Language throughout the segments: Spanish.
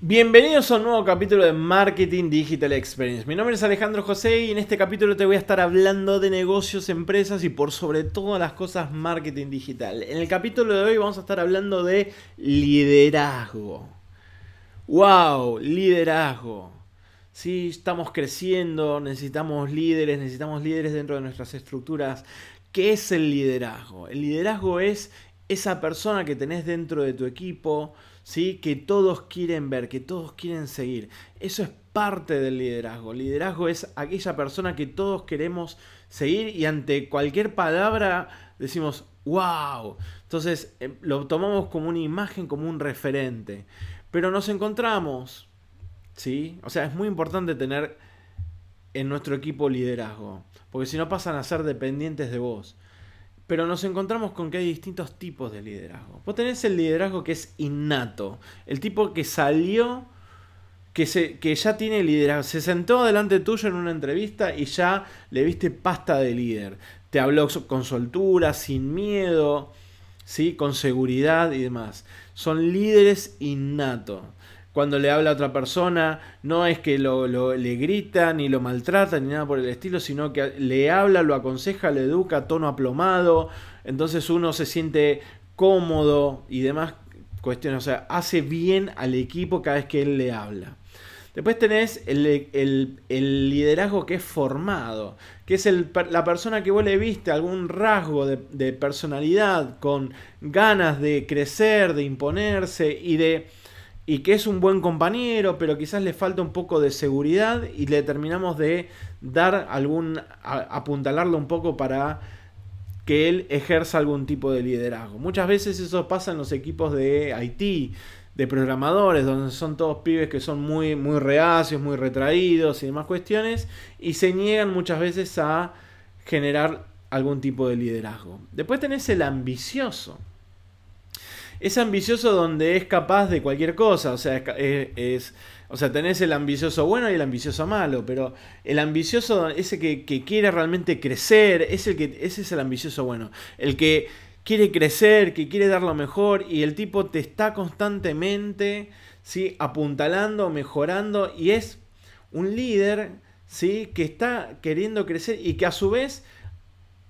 Bienvenidos a un nuevo capítulo de Marketing Digital Experience. Mi nombre es Alejandro José y en este capítulo te voy a estar hablando de negocios, empresas y por sobre todo las cosas marketing digital. En el capítulo de hoy vamos a estar hablando de liderazgo. ¡Wow! Liderazgo. Sí, estamos creciendo, necesitamos líderes, necesitamos líderes dentro de nuestras estructuras. ¿Qué es el liderazgo? El liderazgo es esa persona que tenés dentro de tu equipo, ¿sí? que todos quieren ver, que todos quieren seguir. Eso es parte del liderazgo. Liderazgo es aquella persona que todos queremos seguir y ante cualquier palabra decimos, wow. Entonces em, lo tomamos como una imagen, como un referente. Pero nos encontramos, ¿sí? O sea, es muy importante tener en nuestro equipo liderazgo, porque si no pasan a ser dependientes de vos. Pero nos encontramos con que hay distintos tipos de liderazgo. Vos tenés el liderazgo que es innato, el tipo que salió, que, se, que ya tiene liderazgo, se sentó delante tuyo en una entrevista y ya le viste pasta de líder. Te habló con soltura, sin miedo, ¿sí? con seguridad y demás. Son líderes innatos cuando le habla a otra persona, no es que lo, le grita, ni lo maltrata, ni nada por el estilo, sino que le habla, lo aconseja, le educa, tono aplomado, entonces uno se siente cómodo y demás cuestiones, o sea, hace bien al equipo cada vez que él le habla. Después tenés el, liderazgo que es formado, que es la persona que vos le viste algún rasgo de personalidad, con ganas de crecer, de imponerse y de y que es un buen compañero, pero quizás le falta un poco de seguridad y le terminamos de dar algún, apuntalarlo un poco para que él ejerza algún tipo de liderazgo. Muchas veces eso pasa en los equipos de IT, de programadores, donde son todos pibes que son muy, muy reacios, muy retraídos y demás cuestiones, y se niegan muchas veces a generar algún tipo de liderazgo. Después tenés el ambicioso es ambicioso donde es capaz de cualquier cosa, o sea, es, o sea, tenés el ambicioso bueno y el ambicioso malo, pero el ambicioso, ese que, quiere realmente crecer, es el que, ese es el ambicioso bueno, el que quiere crecer, que quiere dar lo mejor y el tipo te está constantemente, ¿sí? apuntalando, mejorando y es un líder, ¿sí? que está queriendo crecer y que a su vez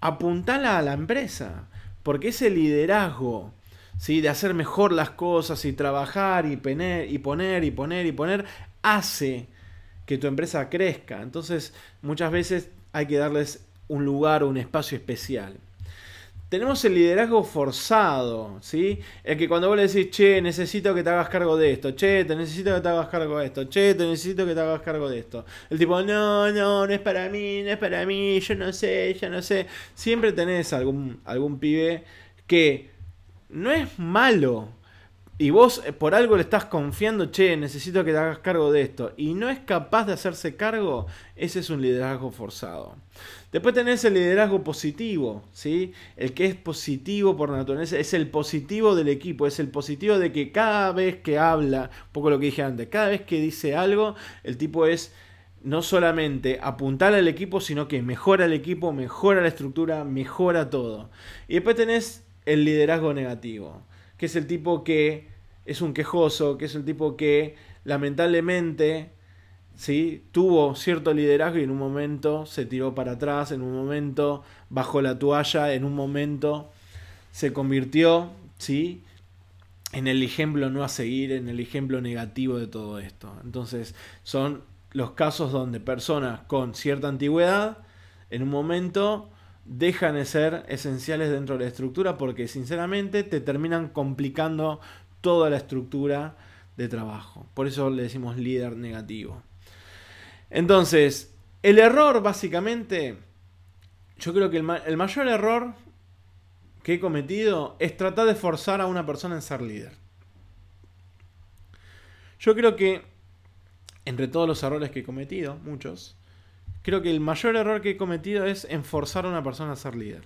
apuntala a la empresa, porque ese liderazgo de hacer mejor las cosas y trabajar y, poner y poner y poner y poner, hace que tu empresa crezca. Entonces muchas veces hay que darles un lugar o un espacio especial. Tenemos el liderazgo forzado, ¿sí? El que cuando vos le decís, che, necesito que te hagas cargo de esto, che, te necesito que te hagas cargo de esto, che, te necesito que te hagas cargo de esto. El tipo, no, no, no es para mí, no es para mí, yo no sé, yo no sé. Siempre tenés algún, algún pibe que no es malo. Y vos eh, por algo le estás confiando, che, necesito que te hagas cargo de esto. Y no es capaz de hacerse cargo, ese es un liderazgo forzado. Después tenés el liderazgo positivo, ¿sí? El que es positivo por naturaleza, es el positivo del equipo, es el positivo de que cada vez que habla, un poco lo que dije antes, cada vez que dice algo, el tipo es no solamente apuntar al equipo, sino que mejora el equipo, mejora la estructura, mejora todo. Y después tenés el liderazgo negativo, que es el tipo que es un quejoso, que es el tipo que lamentablemente ¿sí? tuvo cierto liderazgo y en un momento se tiró para atrás, en un momento bajó la toalla, en un momento se convirtió ¿sí? en el ejemplo no a seguir, en el ejemplo negativo de todo esto. Entonces son los casos donde personas con cierta antigüedad en un momento dejan de ser esenciales dentro de la estructura porque sinceramente te terminan complicando toda la estructura de trabajo. Por eso le decimos líder negativo. Entonces, el error básicamente, yo creo que el, el mayor error que he cometido es tratar de forzar a una persona en ser líder. Yo creo que, entre todos los errores que he cometido, muchos, creo que el mayor error que he cometido es enforzar a una persona a ser líder.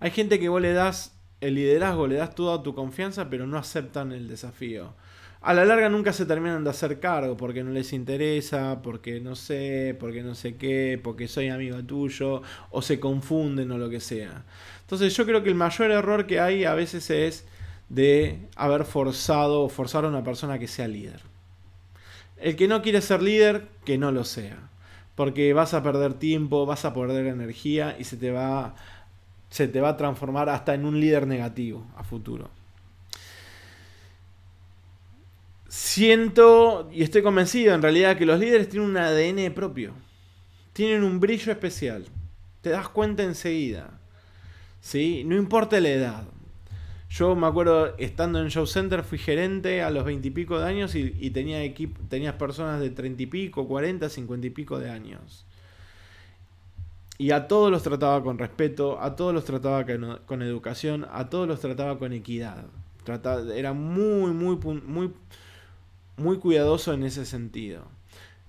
Hay gente que vos le das el liderazgo, le das toda tu confianza, pero no aceptan el desafío. A la larga nunca se terminan de hacer cargo porque no les interesa, porque no sé, porque no sé qué, porque soy amigo tuyo, o se confunden o lo que sea. Entonces yo creo que el mayor error que hay a veces es de haber forzado o forzar a una persona que sea líder. El que no quiere ser líder, que no lo sea. Porque vas a perder tiempo, vas a perder energía y se te va, se te va a transformar hasta en un líder negativo a futuro. Siento y estoy convencido en realidad que los líderes tienen un ADN propio. Tienen un brillo especial. Te das cuenta enseguida. ¿Sí? No importa la edad. Yo me acuerdo, estando en Show Center, fui gerente a los veintipico de años y, tenía equipo, tenías personas de treinta y pico, cuarenta, cincuenta y pico de años. Y a todos los trataba con respeto, a todos los trataba con, educación, a todos los trataba con equidad. era muy, muy, muy, muy cuidadoso en ese sentido.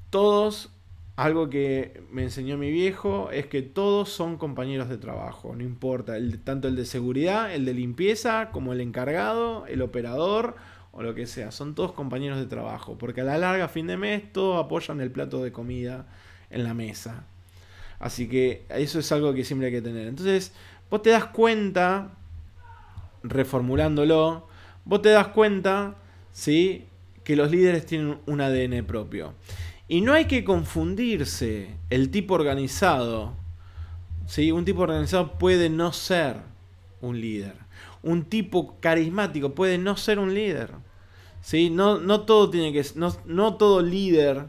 Todos algo que me enseñó mi viejo es que todos son compañeros de trabajo, no importa, el, tanto el de seguridad, el de limpieza, como el encargado, el operador o lo que sea, son todos compañeros de trabajo, porque a la larga, fin de mes, todos apoyan el plato de comida en la mesa. Así que eso es algo que siempre hay que tener. Entonces, vos te das cuenta, reformulándolo, vos te das cuenta, ¿sí? Que los líderes tienen un ADN propio. Y no hay que confundirse el tipo organizado. ¿sí? Un tipo organizado puede no ser un líder. Un tipo carismático puede no ser un líder. ¿sí? No, no todo tiene que no, no todo líder,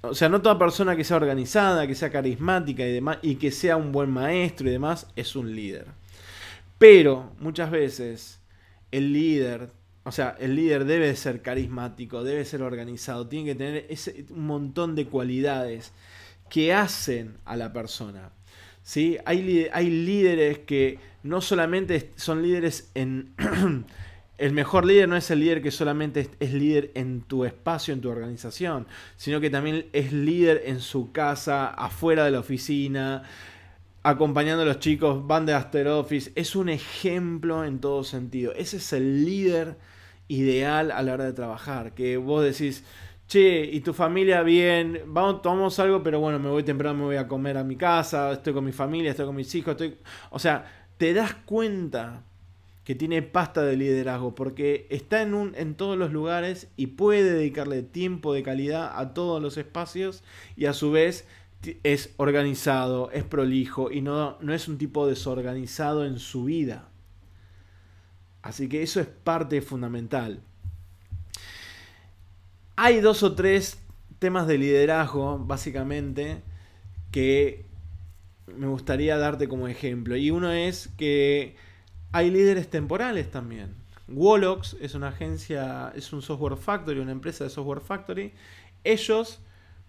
o sea, no toda persona que sea organizada, que sea carismática y demás, y que sea un buen maestro y demás, es un líder. Pero muchas veces el líder o sea, el líder debe ser carismático, debe ser organizado, tiene que tener ese, un montón de cualidades que hacen a la persona. ¿sí? Hay, hay líderes que no solamente son líderes en... el mejor líder no es el líder que solamente es, líder en tu espacio, en tu organización, sino que también es líder en su casa, afuera de la oficina, acompañando a los chicos, van de After Office. Es un ejemplo en todo sentido. Ese es el líder ideal a la hora de trabajar. Que vos decís, che, y tu familia bien, vamos, tomamos algo, pero bueno, me voy temprano, me voy a comer a mi casa, estoy con mi familia, estoy con mis hijos, estoy... O sea, te das cuenta que tiene pasta de liderazgo, porque está en, en todos los lugares y puede dedicarle tiempo de calidad a todos los espacios y a su vez es organizado, es prolijo y no, no es un tipo desorganizado en su vida. Así que eso es parte fundamental. Hay dos o tres temas de liderazgo, básicamente, que me gustaría darte como ejemplo. Y uno es que hay líderes temporales también. Wolox es una agencia, es un software factory, una empresa de software factory. Ellos,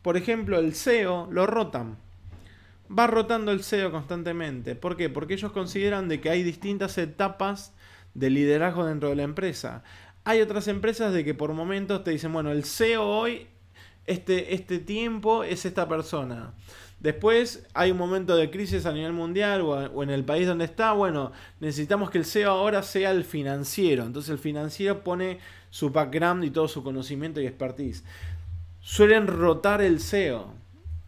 por ejemplo, el SEO lo rotan. Va rotando el SEO constantemente. ¿Por qué? Porque ellos consideran de que hay distintas etapas de liderazgo dentro de la empresa. Hay otras empresas de que por momentos te dicen, bueno, el CEO hoy, este, este tiempo es esta persona. Después hay un momento de crisis a nivel mundial o, en el país donde está, bueno, necesitamos que el CEO ahora sea el financiero. Entonces el financiero pone su background y todo su conocimiento y expertise. Suelen rotar el CEO.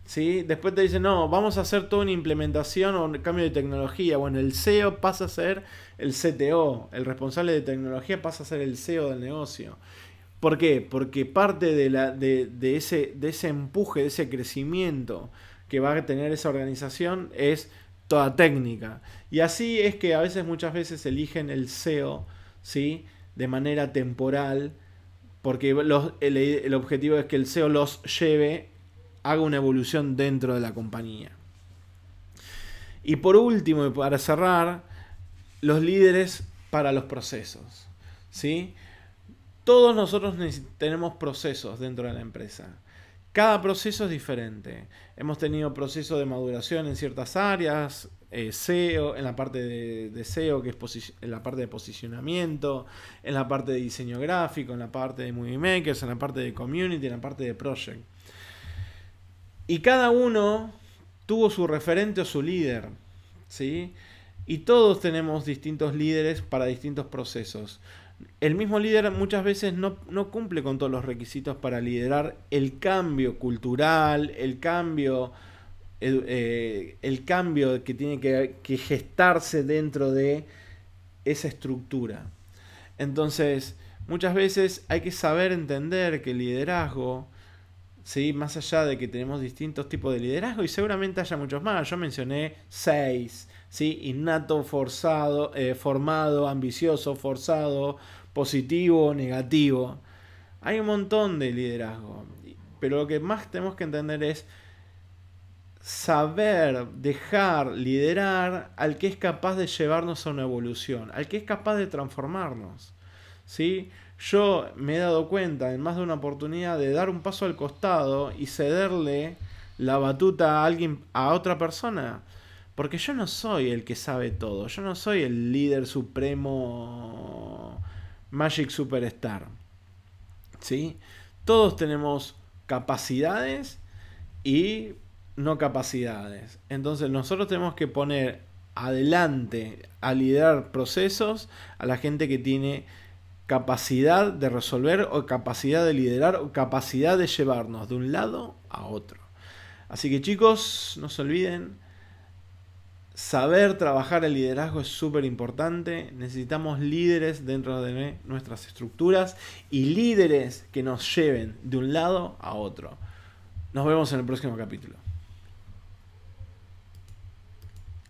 ¿sí? Después te dicen, no, vamos a hacer toda una implementación o un cambio de tecnología. Bueno, el CEO pasa a ser el CTO, el responsable de tecnología pasa a ser el CEO del negocio. ¿Por qué? Porque parte de, la, de, ese, de ese empuje, de ese crecimiento que va a tener esa organización es toda técnica. Y así es que a veces, muchas veces eligen el CEO, ¿sí? De manera temporal, porque el, objetivo es que el CEO los lleve, haga una evolución dentro de la compañía. Y por último, y para cerrar, los líderes para los procesos. ¿sí? Todos nosotros tenemos procesos dentro de la empresa. Cada proceso es diferente. Hemos tenido procesos de maduración en ciertas áreas, eh, SEO, en la parte de, SEO, que es en la parte de posicionamiento, en la parte de diseño gráfico, en la parte de movie makers, en la parte de community, en la parte de project. Y cada uno tuvo su referente o su líder. ¿sí? Y todos tenemos distintos líderes para distintos procesos. El mismo líder muchas veces no, cumple con todos los requisitos para liderar el cambio cultural, el cambio, eh, el cambio que tiene que, que gestarse dentro de esa estructura. Entonces, muchas veces hay que saber entender que el liderazgo, ¿sí? más allá de que tenemos distintos tipos de liderazgo, y seguramente haya muchos más, yo mencioné seis, ¿sí? innato, forzado, eh, formado, ambicioso, forzado, positivo, negativo. Hay un montón de liderazgo, pero lo que más tenemos que entender es saber dejar liderar al que es capaz de llevarnos a una evolución, al que es capaz de transformarnos. ¿sí? Yo me he dado cuenta en más de una oportunidad de dar un paso al costado y cederle la batuta a alguien, a otra persona. Porque yo no soy el que sabe todo, yo no soy el líder supremo Magic Superstar. ¿Sí? Todos tenemos capacidades y no capacidades. Entonces nosotros tenemos que poner adelante a liderar procesos a la gente que tiene capacidad de resolver o capacidad de liderar o capacidad de llevarnos de un lado a otro. Así que chicos, no se olviden, saber trabajar el liderazgo es súper importante. Necesitamos líderes dentro de nuestras estructuras y líderes que nos lleven de un lado a otro. Nos vemos en el próximo capítulo.